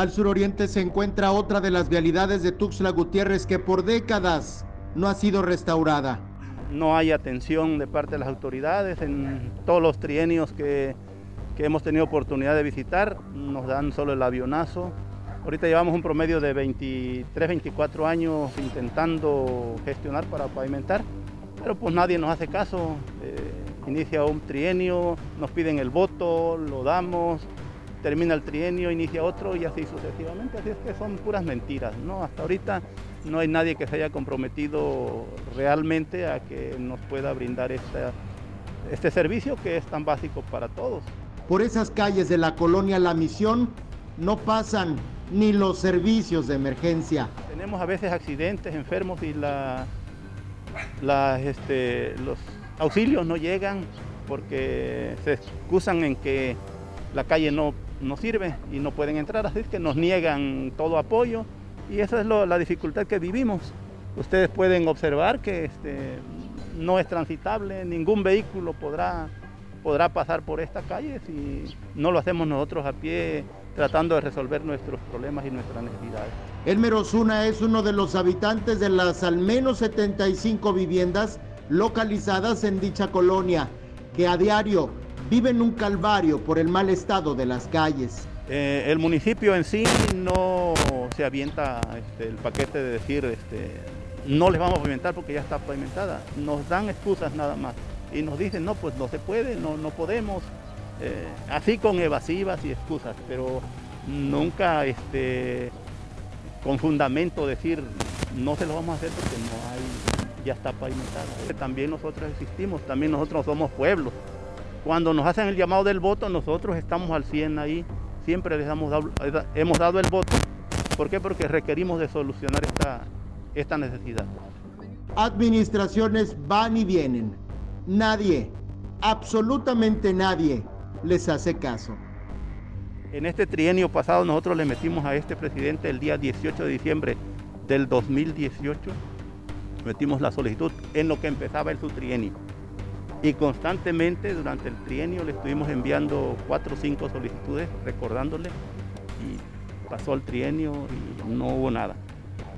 Al suroriente se encuentra otra de las vialidades de Tuxtla Gutiérrez que por décadas no ha sido restaurada. No hay atención de parte de las autoridades en todos los trienios que, que hemos tenido oportunidad de visitar, nos dan solo el avionazo. Ahorita llevamos un promedio de 23, 24 años intentando gestionar para pavimentar, pero pues nadie nos hace caso. Eh, inicia un trienio, nos piden el voto, lo damos, termina el trienio, inicia otro y así sucesivamente. Así es que son puras mentiras. ¿no? Hasta ahorita no hay nadie que se haya comprometido realmente a que nos pueda brindar este servicio que es tan básico para todos. Por esas calles de la colonia La Misión no pasan ni los servicios de emergencia. Tenemos a veces accidentes, enfermos y la, este, los auxilios no llegan porque se excusan en que la calle no, no sirve y no pueden entrar, así que nos niegan todo apoyo y esa es la dificultad que vivimos. Ustedes pueden observar que este, no es transitable, ningún vehículo podrá, podrá pasar por esta calle si no lo hacemos nosotros a pie tratando de resolver nuestros problemas y nuestras necesidades. Elmer Osuna es uno de los habitantes de las al menos 75 viviendas localizadas en dicha colonia, que a diario viven un calvario por el mal estado de las calles. Eh, el municipio en sí no se avienta este, el paquete de decir este, no les vamos a pavimentar porque ya está pavimentada. Nos dan excusas nada más y nos dicen no, pues no se puede, no, no podemos. Eh, así con evasivas y excusas, pero nunca este, con fundamento decir no se lo vamos a hacer porque no hay ya está pavimentada. También nosotros existimos, también nosotros somos pueblos. Cuando nos hacen el llamado del voto, nosotros estamos al 100 ahí, siempre les hemos dado, hemos dado el voto. ¿Por qué? Porque requerimos de solucionar esta, esta necesidad. Administraciones van y vienen. Nadie, absolutamente nadie, les hace caso. En este trienio pasado nosotros le metimos a este presidente el día 18 de diciembre del 2018 metimos la solicitud en lo que empezaba el su trienio. Y constantemente durante el trienio le estuvimos enviando cuatro o cinco solicitudes recordándole y pasó el trienio y no hubo nada.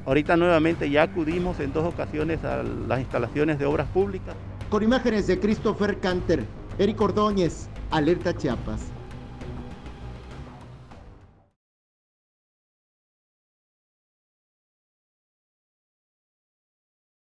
Ahorita nuevamente ya acudimos en dos ocasiones a las instalaciones de obras públicas. Con imágenes de Christopher Canter, Eric Ordóñez, Alerta Chiapas.